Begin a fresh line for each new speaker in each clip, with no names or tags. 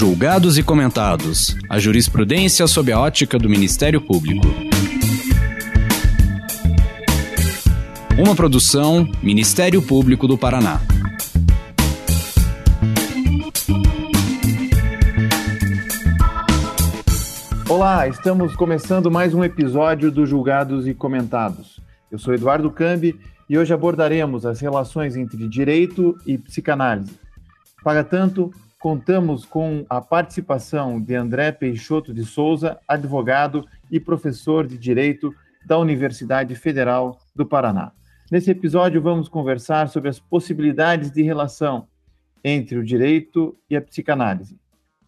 Julgados e comentados. A jurisprudência sob a ótica do Ministério Público. Uma produção Ministério Público do Paraná.
Olá, estamos começando mais um episódio do Julgados e Comentados. Eu sou Eduardo Cambi e hoje abordaremos as relações entre direito e psicanálise. Para tanto, contamos com a participação de André Peixoto de Souza, advogado e professor de direito da Universidade Federal do Paraná. Nesse episódio, vamos conversar sobre as possibilidades de relação entre o direito e a psicanálise.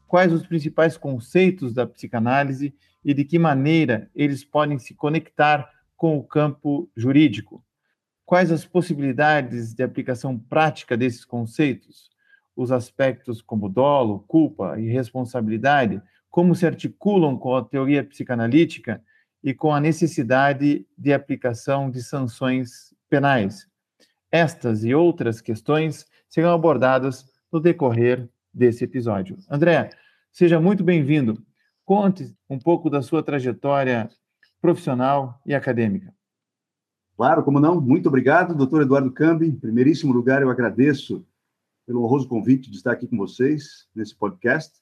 Quais os principais conceitos da psicanálise e de que maneira eles podem se conectar com o campo jurídico? Quais as possibilidades de aplicação prática desses conceitos? Os aspectos como dolo, culpa e responsabilidade, como se articulam com a teoria psicanalítica e com a necessidade de aplicação de sanções penais. Estas e outras questões serão abordadas no decorrer desse episódio. André, seja muito bem-vindo. Conte um pouco da sua trajetória profissional e acadêmica.
Claro, como não. Muito obrigado, doutor Eduardo Cambi. Em primeiríssimo lugar, eu agradeço pelo honroso convite de estar aqui com vocês nesse podcast.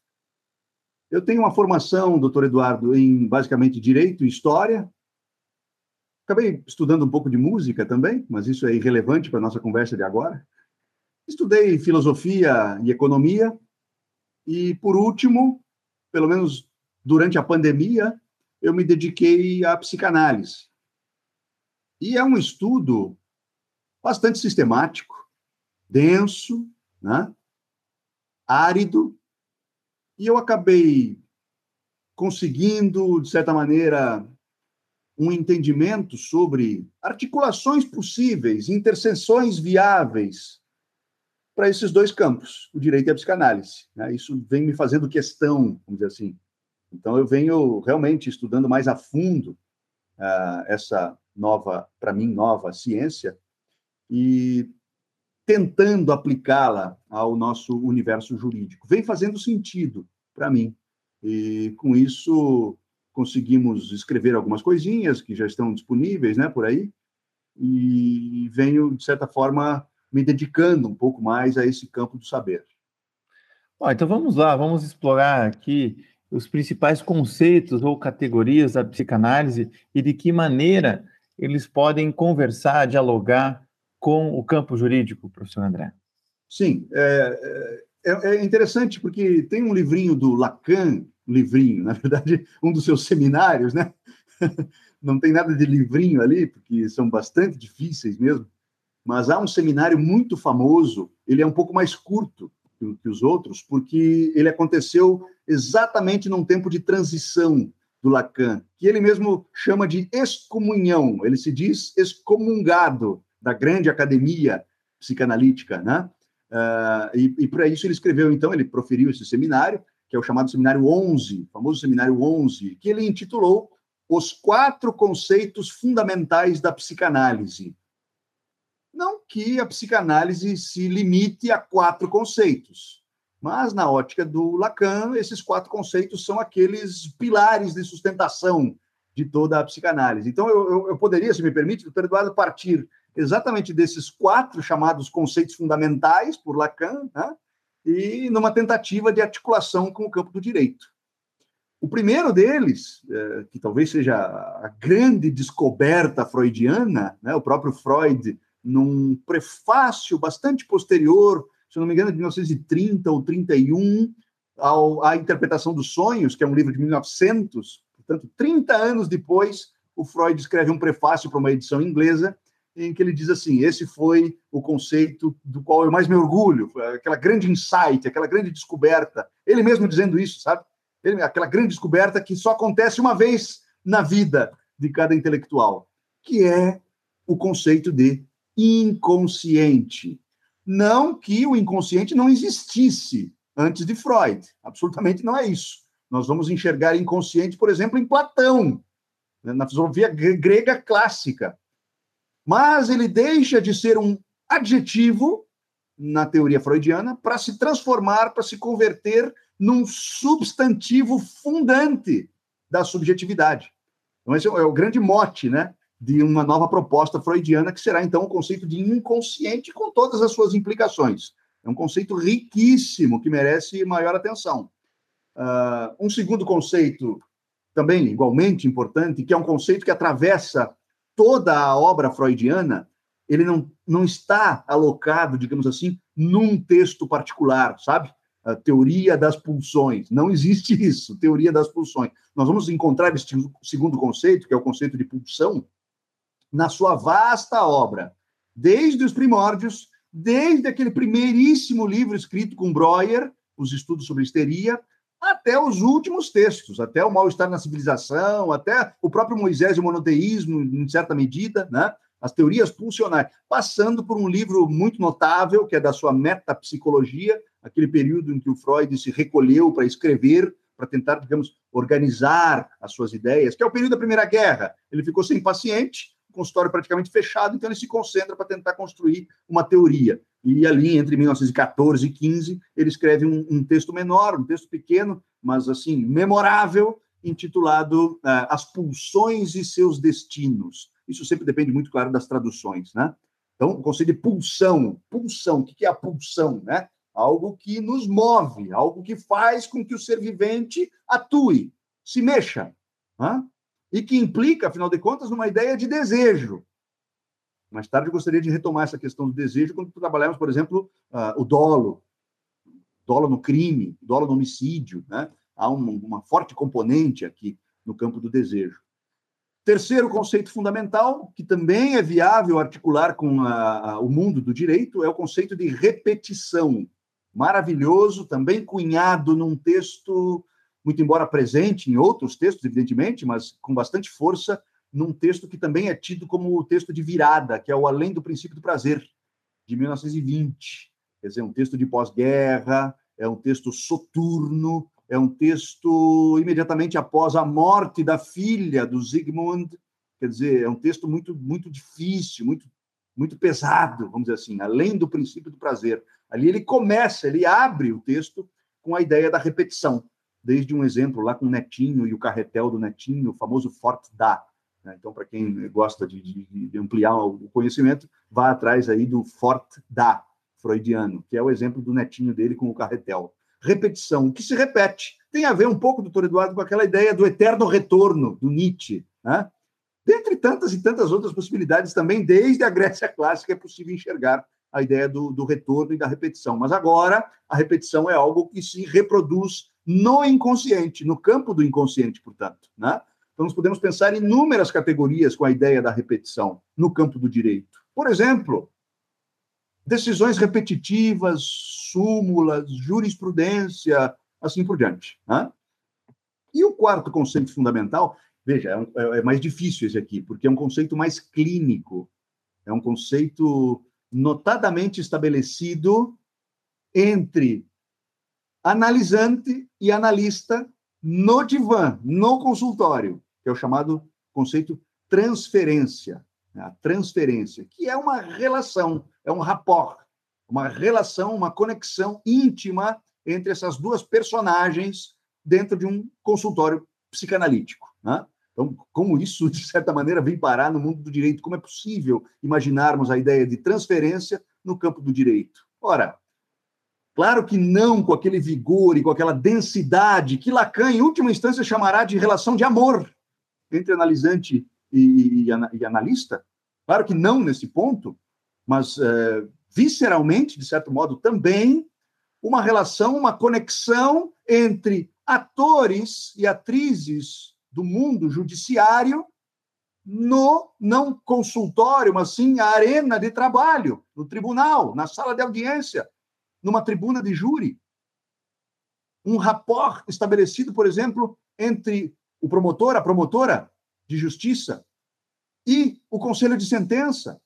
Eu tenho uma formação, doutor Eduardo, em basicamente direito e história. Acabei estudando um pouco de música também, mas isso é irrelevante para a nossa conversa de agora. Estudei filosofia e economia. E, por último, pelo menos durante a pandemia, eu me dediquei à psicanálise. E é um estudo bastante sistemático, denso, né? árido, e eu acabei conseguindo, de certa maneira, um entendimento sobre articulações possíveis, interseções viáveis para esses dois campos, o direito e a psicanálise. Né? Isso vem me fazendo questão, vamos dizer assim, então, eu venho realmente estudando mais a fundo uh, essa nova, para mim, nova ciência e tentando aplicá-la ao nosso universo jurídico. Vem fazendo sentido para mim. E com isso conseguimos escrever algumas coisinhas que já estão disponíveis, né, por aí. E venho de certa forma me dedicando um pouco mais a esse campo do saber.
Bom, então vamos lá, vamos explorar aqui os principais conceitos ou categorias da psicanálise e de que maneira eles podem conversar, dialogar com o campo jurídico, professor André.
Sim, é, é, é interessante porque tem um livrinho do Lacan, livrinho, na verdade, um dos seus seminários, né? Não tem nada de livrinho ali, porque são bastante difíceis mesmo, mas há um seminário muito famoso, ele é um pouco mais curto, que os outros, porque ele aconteceu exatamente num tempo de transição do Lacan, que ele mesmo chama de excomunhão, ele se diz excomungado da grande academia psicanalítica, né? Uh, e, e para isso ele escreveu, então, ele proferiu esse seminário, que é o chamado Seminário 11, famoso Seminário 11, que ele intitulou Os Quatro Conceitos Fundamentais da Psicanálise. Não que a psicanálise se limite a quatro conceitos, mas na ótica do Lacan, esses quatro conceitos são aqueles pilares de sustentação de toda a psicanálise. Então, eu, eu, poderia, se me permite, doutor Eduardo, partir exatamente desses quatro chamados conceitos fundamentais por Lacan, né? e numa tentativa de articulação com o campo do direito. O primeiro deles, é, que talvez seja a grande descoberta freudiana, né? o próprio Freud num prefácio bastante posterior, se não me engano, de 1930 ou 31, ao, à Interpretação dos Sonhos, que é um livro de 1900, portanto, 30 anos depois, o Freud escreve um prefácio para uma edição inglesa, em que ele diz assim: esse foi o conceito do qual eu mais me orgulho, aquela grande insight, aquela grande descoberta. Ele mesmo dizendo isso, sabe? Ele, aquela grande descoberta que só acontece uma vez na vida de cada intelectual, que é o conceito de inconsciente. Não que o inconsciente não existisse antes de Freud, absolutamente não é isso. Nós vamos enxergar inconsciente, por exemplo, em Platão, né, na filosofia grega clássica. Mas ele deixa de ser um adjetivo na teoria freudiana para se transformar, para se converter num substantivo fundante da subjetividade. Então, esse é o grande mote né, de uma nova proposta freudiana, que será, então, o conceito de inconsciente com todas as suas implicações. É um conceito riquíssimo, que merece maior atenção. Uh, um segundo conceito, também igualmente importante, que é um conceito que atravessa toda a obra freudiana, ele não, não está alocado, digamos assim, num texto particular, sabe? A teoria das pulsões. Não existe isso, teoria das pulsões. Nós vamos encontrar este segundo conceito, que é o conceito de pulsão, na sua vasta obra, desde os primórdios, desde aquele primeiríssimo livro escrito com Breuer, Os Estudos sobre Histeria, até os últimos textos, até o mal-estar na civilização, até o próprio Moisés e o monoteísmo, em certa medida, né? as teorias pulsionais, passando por um livro muito notável, que é da sua metapsicologia, aquele período em que o Freud se recolheu para escrever, para tentar, digamos, organizar as suas ideias, que é o período da Primeira Guerra. Ele ficou sem paciente, consultório praticamente fechado, então ele se concentra para tentar construir uma teoria. E ali, entre 1914 e 15, ele escreve um, um texto menor, um texto pequeno, mas assim, memorável, intitulado uh, As Pulsões e Seus Destinos. Isso sempre depende muito, claro, das traduções, né? Então, o conceito de pulsão, pulsão, o que é a pulsão, né? Algo que nos move, algo que faz com que o ser vivente atue, se mexa, né? E que implica, afinal de contas, numa ideia de desejo. Mais tarde eu gostaria de retomar essa questão do desejo quando trabalharmos, por exemplo, uh, o dolo, dolo no crime, dolo no homicídio, né? Há uma, uma forte componente aqui no campo do desejo. Terceiro conceito fundamental, que também é viável articular com a, a, o mundo do direito, é o conceito de repetição. Maravilhoso, também cunhado num texto, muito embora presente em outros textos, evidentemente, mas com bastante força, num texto que também é tido como o texto de virada, que é o Além do Princípio do Prazer, de 1920. Quer dizer, um texto de pós-guerra, é um texto soturno, é um texto imediatamente após a morte da filha do Zygmunt, quer dizer, é um texto muito muito difícil, muito muito pesado, vamos dizer assim, além do princípio do prazer. Ali ele começa, ele abre o texto com a ideia da repetição, desde um exemplo lá com o Netinho e o carretel do Netinho, o famoso Fort da. Né? Então, para quem gosta de, de, de, ampliar o conhecimento, vá atrás aí do Fort da freudiano, que é o exemplo do Netinho dele com o carretel repetição. O que se repete tem a ver um pouco, doutor Eduardo, com aquela ideia do eterno retorno do Nietzsche. Né? Dentre tantas e tantas outras possibilidades também, desde a Grécia clássica, é possível enxergar a ideia do, do retorno e da repetição. Mas agora, a repetição é algo que se reproduz no inconsciente, no campo do inconsciente, portanto. Né? Então, nós podemos pensar em inúmeras categorias com a ideia da repetição no campo do direito. Por exemplo, decisões repetitivas, súmulas, jurisprudência, assim por diante. Né? E o quarto conceito fundamental, veja, é, um, é, é, mais difícil esse aqui, porque é um conceito mais clínico, é um conceito notadamente estabelecido entre analisante e analista no divã, no consultório, que é o chamado conceito transferência. Né? A transferência, que é uma relação é um rapport, uma relação, uma conexão íntima entre essas duas personagens dentro de um consultório psicanalítico. Né? Então, como isso, de certa maneira, vem parar no mundo do direito? Como é possível imaginarmos a ideia de transferência no campo do direito? Ora, claro que não com aquele vigor e com aquela densidade que Lacan, em última instância, chamará de relação de amor entre analisante e, e, e analista. Claro que não nesse ponto, mas é, visceralmente, de certo modo, também uma relação, uma conexão entre atores e atrizes do mundo judiciário no não consultório, mas sim a arena de trabalho, no tribunal, na sala de audiência, numa tribuna de júri. Um rapport estabelecido, por exemplo, entre o promotor, a promotora de justiça e o conselho de sentença,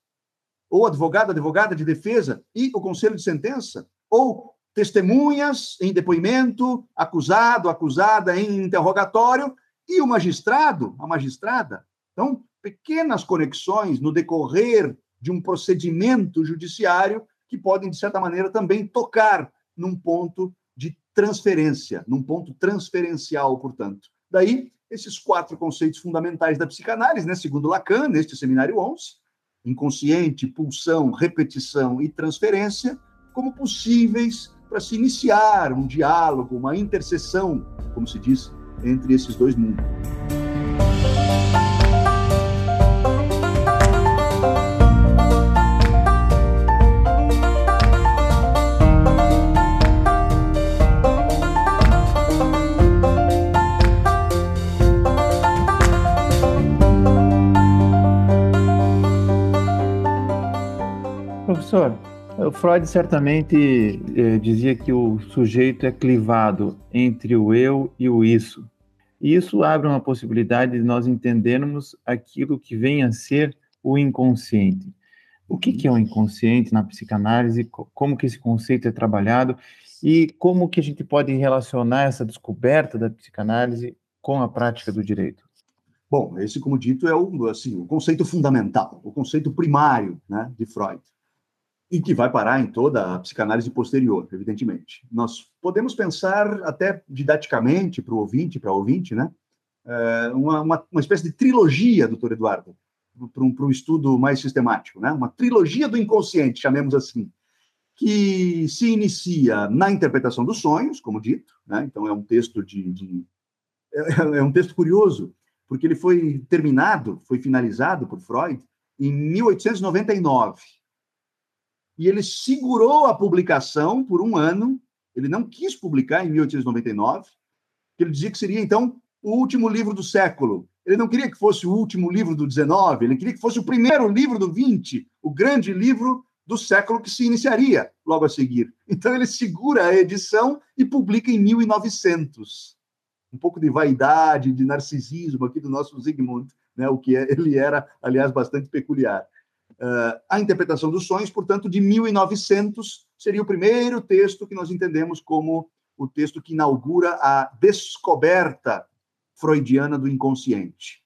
ou advogado, advogada de defesa e o conselho de sentença, ou testemunhas em depoimento, acusado, acusada em interrogatório e o magistrado, a magistrada. Então, pequenas conexões no decorrer de um procedimento judiciário que podem, de certa maneira, também tocar num ponto de transferência, num ponto transferencial, portanto. Daí, esses quatro conceitos fundamentais da psicanálise, né, segundo Lacan, neste seminário 11, inconsciente, pulsão, repetição e transferência, como possíveis para se iniciar um diálogo, uma interseção, como se diz, entre esses dois mundos.
Professor, o Freud certamente eh, dizia que o sujeito é clivado entre o eu e o isso. E isso abre uma possibilidade de nós entendermos aquilo que vem a ser o inconsciente. O que, que é o inconsciente na psicanálise? Como que esse conceito é trabalhado? E como que a gente pode relacionar essa descoberta da psicanálise com a prática do direito?
Bom, esse, como dito, é o, assim, o conceito fundamental, o conceito primário né, de Freud e que vai parar em toda a psicanálise posterior, evidentemente. Nós podemos pensar até didaticamente para o ouvinte, para ouvinte, né? É, uma, uma, uma, espécie de trilogia, doutor Eduardo, para um, para um estudo mais sistemático, né? Uma trilogia do inconsciente, chamemos assim, que se inicia na interpretação dos sonhos, como dito, né? Então é um texto de, de é, é um texto curioso, porque ele foi terminado, foi finalizado por Freud em 1899 e ele segurou a publicação por um ano. Ele não quis publicar em 1899, que ele dizia que seria, então, o último livro do século. Ele não queria que fosse o último livro do 19, ele queria que fosse o primeiro livro do 20, o grande livro do século que se iniciaria logo a seguir. Então, ele segura a edição e publica em 1900. Um pouco de vaidade, de narcisismo aqui do nosso Zygmunt, né? o que é, ele era, aliás, bastante peculiar. Uh, a interpretação dos sonhos, portanto, de 1900, seria o primeiro texto que nós entendemos como o texto que inaugura a descoberta freudiana do inconsciente.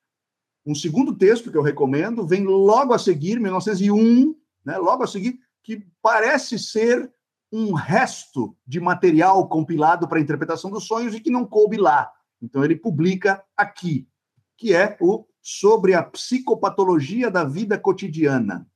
Um segundo texto que eu recomendo vem logo a seguir, 1901, né, logo a seguir, que parece ser um resto de material compilado para a interpretação dos sonhos e que não coube lá. Então ele publica aqui, que é o sobre a psicopatologia da vida cotidiana.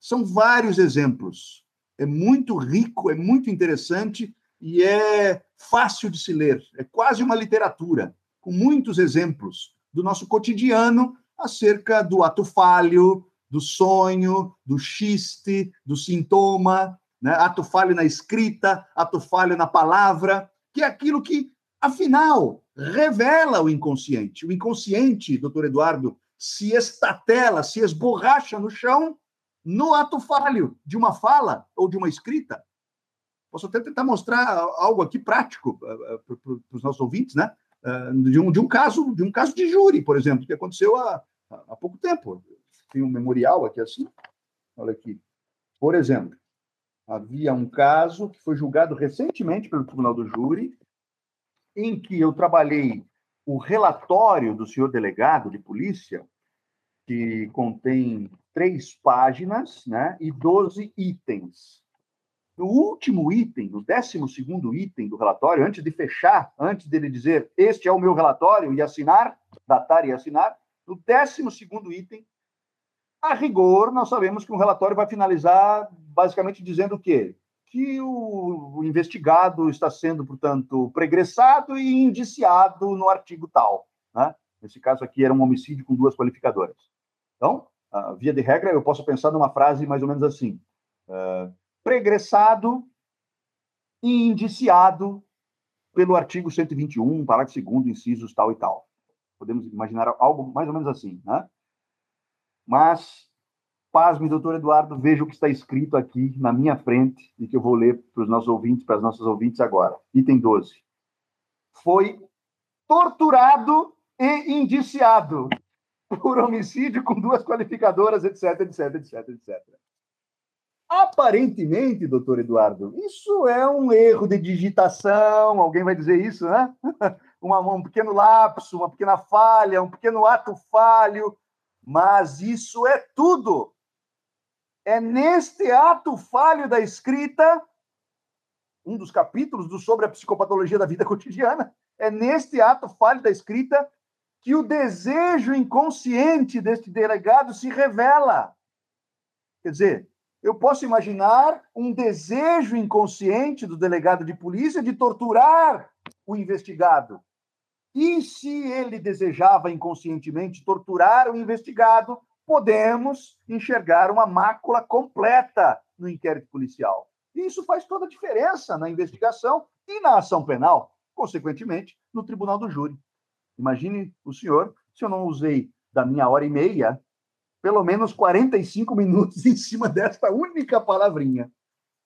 São vários exemplos. É muito rico, é muito interessante e é fácil de se ler. É quase uma literatura, com muitos exemplos do nosso cotidiano acerca do ato falho, do sonho, do xiste, do sintoma, né? ato falho na escrita, ato falho na palavra, que é aquilo que, afinal, revela o inconsciente. O inconsciente, doutor Eduardo, se estatela, se esborracha no chão no ato falho de uma fala ou de uma escrita. Posso até tentar mostrar algo aqui prático uh, para os nossos ouvintes, né? Uh, de, um, de um caso de um caso de júri, por exemplo, que aconteceu há, há pouco tempo. Tem um memorial aqui assim. Olha aqui. Por exemplo, havia um caso que foi julgado recentemente pelo Tribunal do Júri, em que eu trabalhei o relatório do senhor delegado de polícia que contém três páginas né, e 12 itens. No último item, no décimo segundo item do relatório, antes de fechar, antes dele dizer este é o meu relatório e assinar, datar e assinar, no décimo segundo item, a rigor, nós sabemos que um relatório vai finalizar basicamente dizendo o quê? Que o, investigado está sendo, portanto, pregressado e indiciado no artigo tal. Né? Nesse caso aqui era um homicídio com duas qualificadoras. Então, uh, via de regra, eu posso pensar numa frase mais ou menos assim: uh, pregressado e indiciado pelo artigo 121, parágrafo 2, incisos tal e tal. Podemos imaginar algo mais ou menos assim, né? Mas, pasme, doutor Eduardo, veja o que está escrito aqui na minha frente e que eu vou ler para os nossos ouvintes, para as nossas ouvintes agora. Item 12. Foi torturado e indiciado por homicídio com duas qualificadoras, etc, etc, etc, etc. Aparentemente, doutor Eduardo, isso é um erro de digitação, alguém vai dizer isso, né? Uma, um pequeno lapso, uma pequena falha, um pequeno ato falho, mas isso é tudo. É neste ato falho da escrita um dos capítulos do sobre a psicopatologia da vida cotidiana, é neste ato falho da escrita que o desejo inconsciente deste delegado se revela. Quer dizer, eu posso imaginar um desejo inconsciente do delegado de polícia de torturar o investigado. E se ele desejava inconscientemente torturar o investigado, podemos enxergar uma mácula completa no inquérito policial. E isso faz toda a diferença na investigação e na ação penal, consequentemente, no tribunal do júri. Imagine o senhor se eu não usei da minha hora e meia pelo menos 45 minutos em cima desta única palavrinha.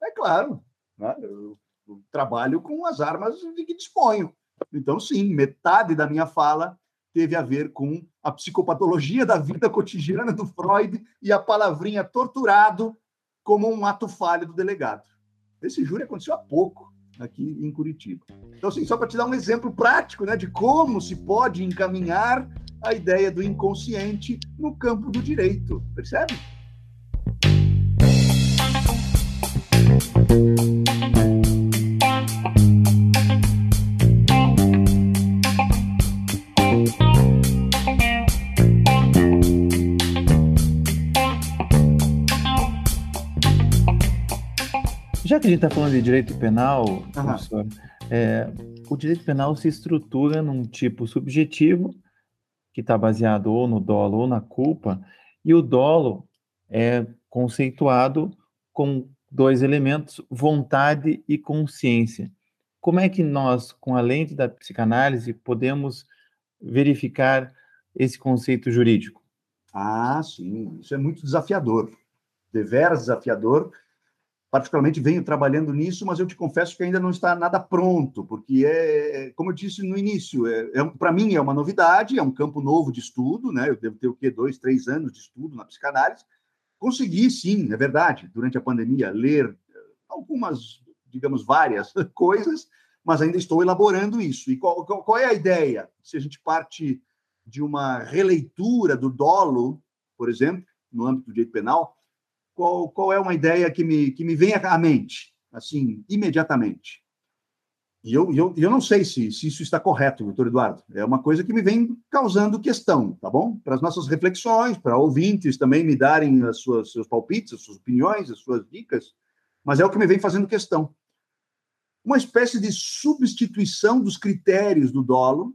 É claro, né? eu, eu trabalho com as armas de que disponho. Então, sim, metade da minha fala teve a ver com a psicopatologia da vida cotidiana do Freud e a palavrinha torturado como um ato falho do delegado. Esse júri aconteceu há pouco aqui em Curitiba. Então, assim, só para te dar um exemplo prático né, de como se pode encaminhar a ideia do inconsciente no campo do direito, percebe?
Que a gente está falando de direito penal, professor, é, o direito penal se estrutura num tipo subjetivo, que está baseado ou no dolo ou na culpa, e o dolo é conceituado com dois elementos, vontade e consciência. Como é que nós, com a lente da psicanálise, podemos verificar esse conceito jurídico?
Ah, sim, isso é muito desafiador, deveras desafiador, particularmente venho trabalhando nisso, mas eu te confesso que ainda não está nada pronto, porque é, é como eu disse no início, é, é para mim é uma novidade, é um campo novo de estudo, né? Eu devo ter o quê? Dois, três anos de estudo na psicanálise. Consegui, sim, é verdade, durante a pandemia, ler eh, algumas, digamos, várias coisas, mas ainda estou elaborando isso. E qual, qual, qual é a ideia? Se a gente parte de uma releitura do dolo, por exemplo, no âmbito do direito penal, qual, qual é uma ideia que me, que me vem à mente, assim, imediatamente? E eu, eu, eu não sei se, se isso está correto, doutor Eduardo. É uma coisa que me vem causando questão, tá bom? Para as nossas reflexões, para ouvintes também me darem as suas, seus palpites, as suas opiniões, as suas dicas, mas é o que me vem fazendo questão. Uma espécie de substituição dos critérios do dolo,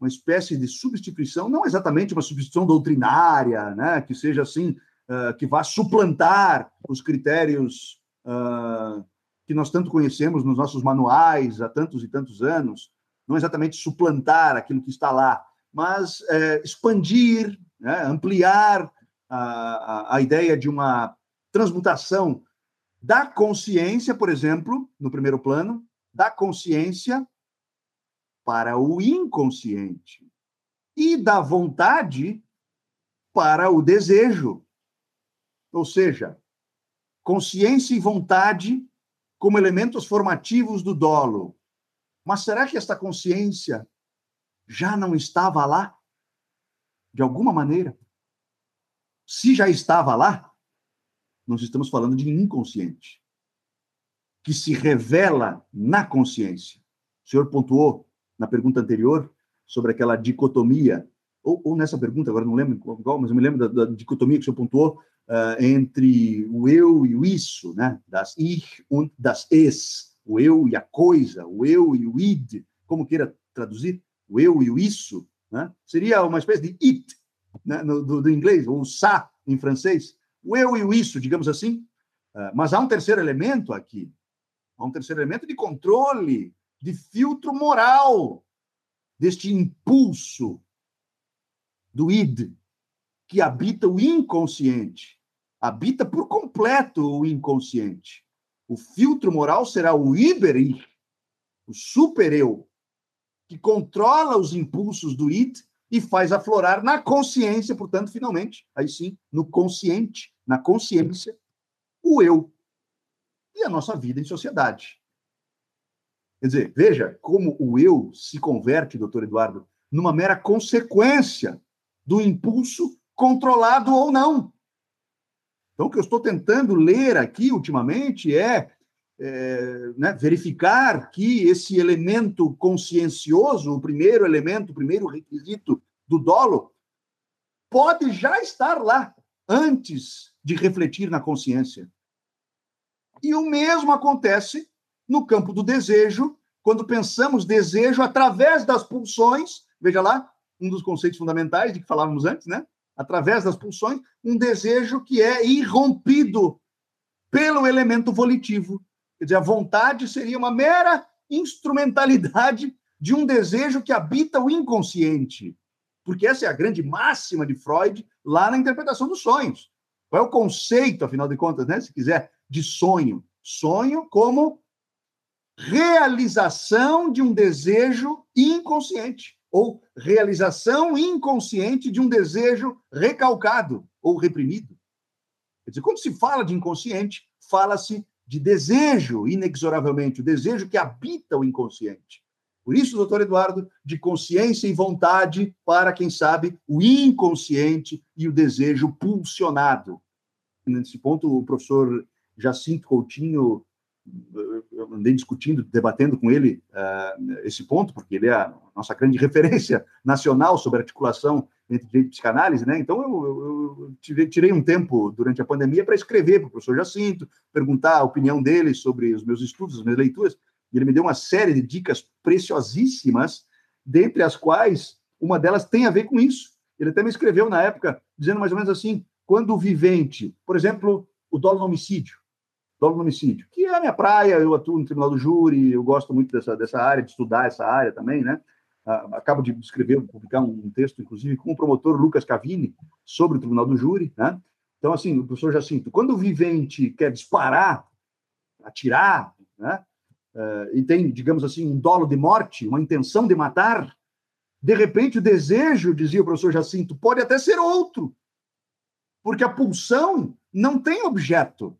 uma espécie de substituição, não exatamente uma substituição doutrinária, né, que seja assim, uh, que vá suplantar os critérios uh, que nós tanto conhecemos nos nossos manuais há tantos e tantos anos, não exatamente suplantar aquilo que está lá, mas uh, expandir, né, ampliar a, a, a ideia de uma transmutação da consciência, por exemplo, no primeiro plano, da consciência para o inconsciente e da vontade para o desejo. Ou seja, consciência e vontade como elementos formativos do dolo. Mas será que esta consciência já não estava lá? De alguma maneira? Se já estava lá, nós estamos falando de inconsciente, que se revela na consciência. O senhor pontuou na pergunta anterior sobre aquela dicotomia, ou, ou nessa pergunta, agora não lembro qual, mas eu me lembro da, da dicotomia que o senhor pontuou uh, entre o eu e o isso, né? Das ich und das es, o eu e a coisa, o eu e o id, como queira traduzir, o eu e o isso, né? Seria uma espécie de it, né? no, do, do, inglês, ou ça em francês, o eu e o isso, digamos assim. Uh, mas há um terceiro elemento aqui, há um terceiro elemento de controle, de filtro moral deste impulso do id, que habita o inconsciente, habita por completo o inconsciente. O filtro moral será o iber o super-eu, que controla os impulsos do id e faz aflorar na consciência, portanto, finalmente, aí sim, no consciente, na consciência, o eu e a nossa vida em sociedade. Quer dizer, veja como o eu se converte, doutor Eduardo, numa mera consequência do impulso controlado ou não. Então, o que eu estou tentando ler aqui ultimamente é é, né, verificar que esse elemento consciencioso, o primeiro elemento, o primeiro requisito do dolo, pode já estar lá antes de refletir na consciência. E o mesmo acontece no campo do desejo, quando pensamos desejo através das pulsões, veja lá, um dos conceitos fundamentais de que falávamos antes, né? Através das pulsões, um desejo que é irrompido pelo elemento volitivo. Quer dizer, a vontade seria uma mera instrumentalidade de um desejo que habita o inconsciente. Porque essa é a grande máxima de Freud lá na interpretação dos sonhos. Qual é o conceito, afinal de contas, né? Se quiser, de sonho? Sonho como realização de um desejo inconsciente ou realização inconsciente de um desejo recalcado ou reprimido. Quer dizer, quando se fala de inconsciente, fala-se de desejo, inexoravelmente, o desejo que habita o inconsciente. Por isso, doutor Eduardo, de consciência e vontade para, quem sabe, o inconsciente e o desejo pulsionado. Nesse ponto, o professor Jacinto Coutinho, eu andei discutindo, debatendo com ele uh, esse ponto, porque ele é a nossa grande referência nacional sobre articulação entre direito e psicanálise, né? Então, eu, eu, eu tirei um tempo durante a pandemia para escrever para o professor Jacinto, perguntar a opinião dele sobre os meus estudos, as minhas leituras, e ele me deu uma série de dicas preciosíssimas, dentre as quais uma delas tem a ver com isso. Ele até me escreveu na época, dizendo mais ou menos assim: quando o vivente, por exemplo, o dolo no homicídio, dolo no homicídio, que é a minha praia, eu atuo no tribunal do júri, eu gosto muito dessa, dessa área, de estudar essa área também, né? acabo de escrever, publicar um texto, inclusive, com o promotor Lucas Cavini, sobre o Tribunal do Júri, né? Então, assim, o professor Jacinto, quando o vivente quer disparar, atirar, né? Uh, e tem, digamos assim, um dolo de morte, uma intenção de matar, de repente o desejo, dizia o professor Jacinto, pode até ser outro, porque a pulsão não tem objeto.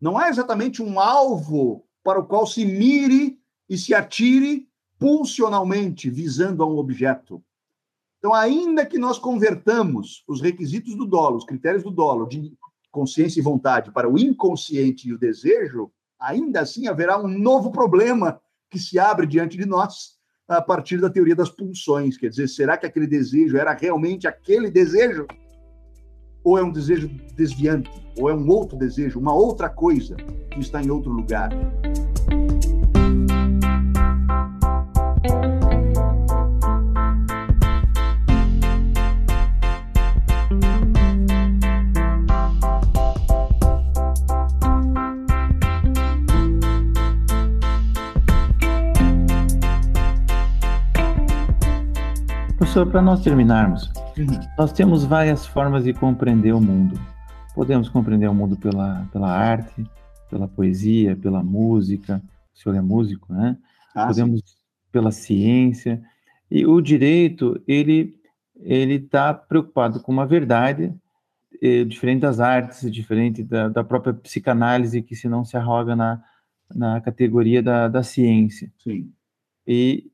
Não é exatamente um alvo para o qual se mire e se atire pulsionalmente visando a um objeto. Então, ainda que nós convertamos os requisitos do dolo, os critérios do dolo, de consciência e vontade para o inconsciente e o desejo, ainda assim haverá um novo problema que se abre diante de nós a partir da teoria das pulsões. Quer dizer, será que aquele desejo era realmente aquele desejo? Ou é um desejo desviante? Ou é um outro desejo, uma outra coisa que está em outro lugar?
Professor, para nós terminarmos, uhum. nós temos várias formas de compreender o mundo. Podemos compreender o mundo pela, pela arte, pela poesia, pela música. O senhor é músico, né? Ah, Podemos sim. pela ciência. E o direito, ele ele está preocupado com uma verdade eh, diferente das artes, diferente da, da, própria psicanálise, que se não se arroga na, na categoria da, da ciência.
Sim.
E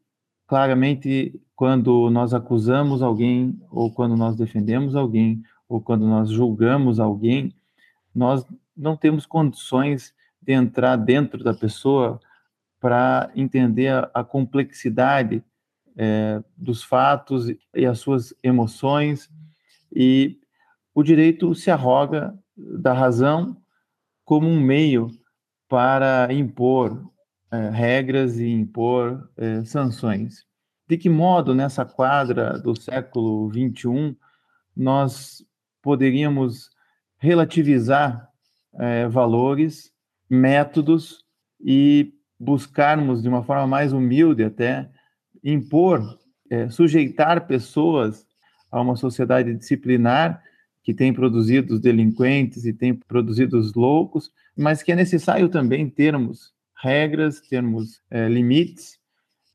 claramente quando nós acusamos alguém, ou quando nós defendemos alguém, ou quando nós julgamos alguém, nós não temos condições de entrar dentro da pessoa para entender a, a complexidade é, dos fatos e as suas emoções. E o direito se arroga da razão como um meio para impor é, regras e impor é, sanções. De que modo, nessa quadra do século XXI, nós poderíamos relativizar é, valores, métodos e buscarmos, de uma forma mais humilde até, impor, é, sujeitar pessoas a uma sociedade disciplinar que tem produzido os delinquentes e tem produzido os loucos, mas que é necessário também termos regras, termos é, limites.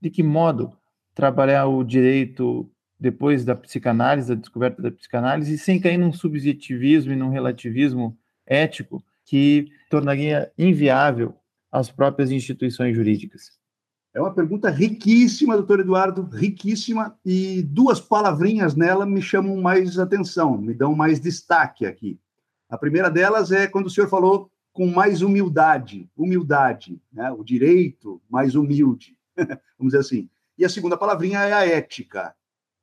De que modo trabalhar o direito depois da psicanálise, da descoberta da psicanálise, sem cair num subjetivismo e num relativismo ético que tornaria inviável as próprias instituições jurídicas?
É uma pergunta riquíssima, doutor Eduardo, riquíssima, e duas palavrinhas nela me chamam mais atenção, me dão mais destaque aqui. A primeira delas é quando o senhor falou com mais humildade, humildade, né? o direito mais humilde, vamos dizer assim. E a segunda palavrinha é a ética.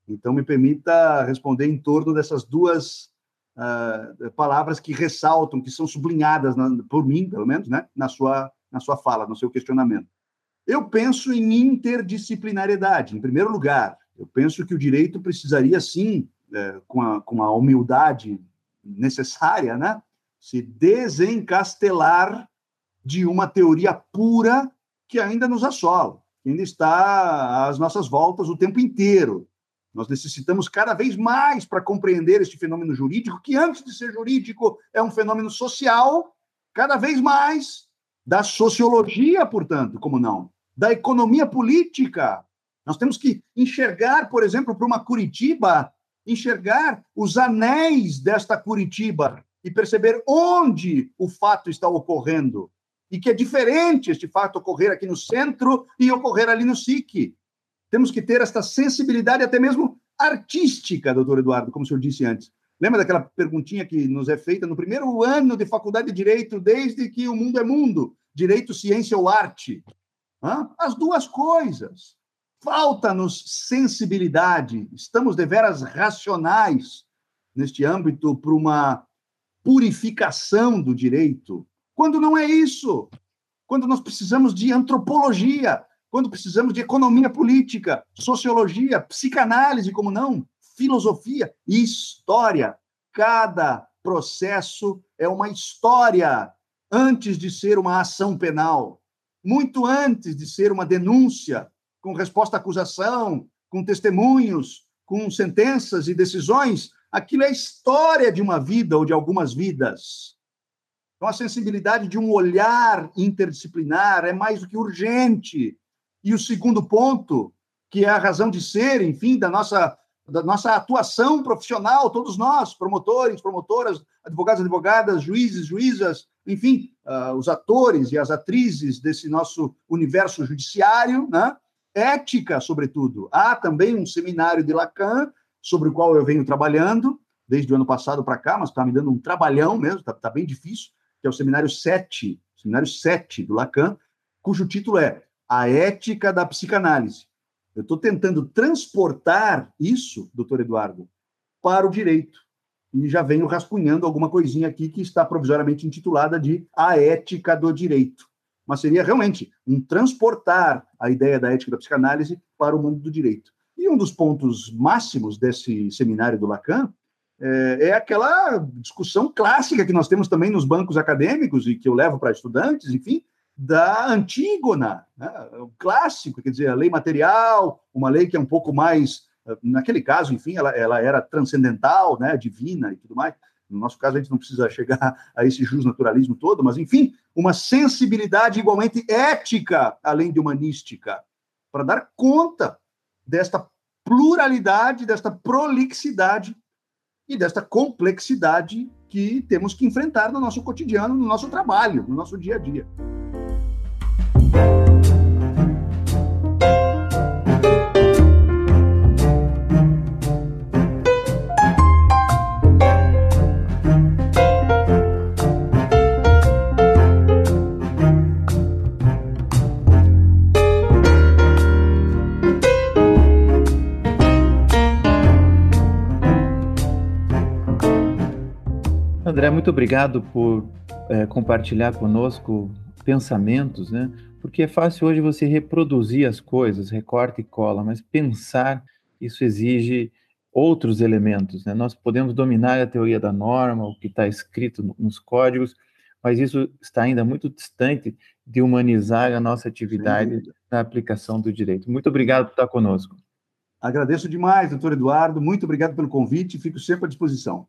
Então, me permita responder em torno dessas duas uh, palavras que ressaltam, que são sublinhadas na, por mim, pelo menos, né? na, sua, na sua fala, no seu questionamento. Eu penso em interdisciplinariedade, em primeiro lugar. Eu penso que o direito precisaria, sim, é, com, a, com a humildade necessária, né? se desencastelar de uma teoria pura que ainda nos assola, ainda está às nossas voltas o tempo inteiro. Nós necessitamos cada vez mais para compreender este fenômeno jurídico, que antes de ser jurídico é um fenômeno social, cada vez mais da sociologia, portanto, como não, da economia política. Nós temos que enxergar, por exemplo, para uma Curitiba, enxergar os anéis desta Curitiba e perceber onde o fato está ocorrendo. E que é diferente este fato ocorrer aqui no centro e ocorrer ali no SIC. Temos que ter esta sensibilidade, até mesmo artística, doutor Eduardo, como o senhor disse antes. Lembra daquela perguntinha que nos é feita no primeiro ano de faculdade de Direito, desde que o mundo é mundo? Direito, ciência ou arte? As duas coisas. Falta-nos sensibilidade. Estamos deveras racionais neste âmbito para uma purificação do direito, quando não é isso. Quando nós precisamos de antropologia, quando precisamos de economia política, sociologia, psicanálise, como não, filosofia e história. Cada processo é uma história antes de ser uma ação penal muito antes de ser uma denúncia, com resposta à acusação, com testemunhos, com sentenças e decisões, aquilo é história de uma vida ou de algumas vidas. Então, a sensibilidade de um olhar interdisciplinar é mais do que urgente. E o segundo ponto, que é a razão de ser, enfim, da nossa da nossa atuação profissional, todos nós, promotores, promotoras, advogados, advogadas, juízes, juízas, enfim, uh, os atores e as atrizes desse nosso universo judiciário, né? ética, sobretudo. Há também um seminário de Lacan, sobre o qual eu venho trabalhando, desde o ano passado para cá, mas está me dando um trabalhão mesmo, está tá bem difícil, que é o seminário 7, seminário 7 do Lacan, cujo título é A Ética da Psicanálise. Eu estou tentando transportar isso, doutor Eduardo, para o direito. E já venho rascunhando alguma coisinha aqui que está provisoriamente intitulada de A Ética do Direito. Mas seria realmente um transportar a ideia da ética da psicanálise para o mundo do direito. E um dos pontos máximos desse seminário do Lacan é, é aquela discussão clássica que nós temos também nos bancos acadêmicos e que eu levo para estudantes, enfim, da Antígona, né? o clássico, quer dizer, a lei material, uma lei que é um pouco mais, naquele caso, enfim, ela, ela era transcendental, né? divina e tudo mais. No nosso caso, a gente não precisa chegar a esse justnaturalismo todo, mas, enfim, uma sensibilidade igualmente ética, além de humanística, para dar conta desta pluralidade, desta prolixidade e desta complexidade que temos que enfrentar no nosso cotidiano, no nosso trabalho, no nosso dia a dia.
André, muito obrigado por é, compartilhar conosco pensamentos, né? Porque é fácil hoje você reproduzir as coisas, recorta e cola, mas pensar, isso exige outros elementos, né? Nós podemos dominar a teoria da norma, o que está escrito nos códigos, mas isso está ainda muito distante de humanizar a nossa atividade na aplicação do direito. Muito obrigado por estar conosco.
Agradeço demais, doutor Eduardo. Muito obrigado pelo convite. Fico sempre à disposição.